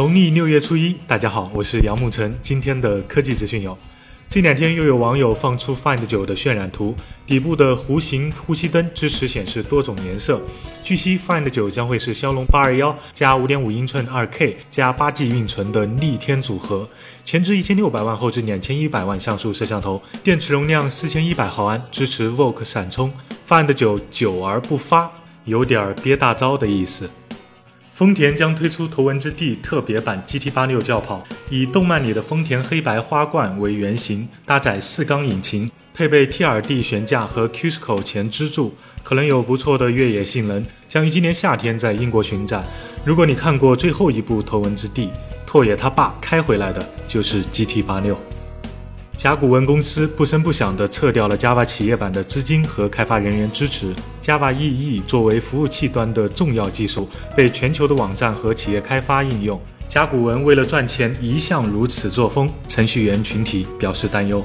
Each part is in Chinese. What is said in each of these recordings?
农历六月初一，大家好，我是杨沐晨。今天的科技资讯有：这两天又有网友放出 Find 9的渲染图，底部的弧形呼吸灯支持显示多种颜色。据悉，Find 9将会是骁龙八二幺加五点五英寸二 K 加八 G 运存的逆天组合，前置一千六百万，后置两千一百万像素摄像头，电池容量四千一百毫安，支持 VOOC 闪充。Find 9久而不发，有点憋大招的意思。丰田将推出头文字 D 特别版 GT86 轿跑，以动漫里的丰田黑白花冠为原型，搭载四缸引擎，配备 TRD 悬架和 Cusco 前支柱，可能有不错的越野性能，将于今年夏天在英国巡展。如果你看过最后一部头文字 D，拓野他爸开回来的就是 GT86。甲骨文公司不声不响地撤掉了 Java 企业版的资金和开发人员支持。Java EE 作为服务器端的重要技术，被全球的网站和企业开发应用。甲骨文为了赚钱，一向如此作风，程序员群体表示担忧。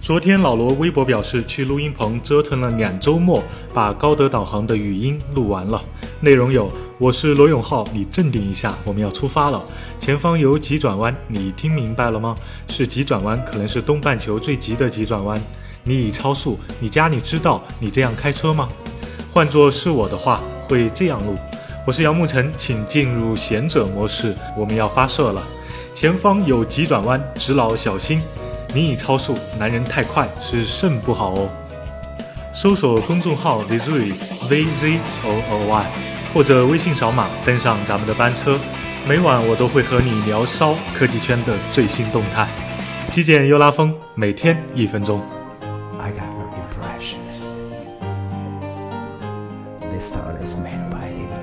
昨天，老罗微博表示，去录音棚折腾了两周末，把高德导航的语音录完了。内容有：我是罗永浩，你镇定一下，我们要出发了。前方有急转弯，你听明白了吗？是急转弯，可能是东半球最急的急转弯。你已超速，你家里知道你这样开车吗？换作是我的话，会这样录。我是杨沐晨，请进入贤者模式，我们要发射了。前方有急转弯，直老小心。你已超速，男人太快是肾不好哦。搜索公众号 vzyvzooy 或者微信扫码登上咱们的班车。每晚我都会和你聊骚科技圈的最新动态。极简又拉风每天一分钟。I got no impression. This star is made by you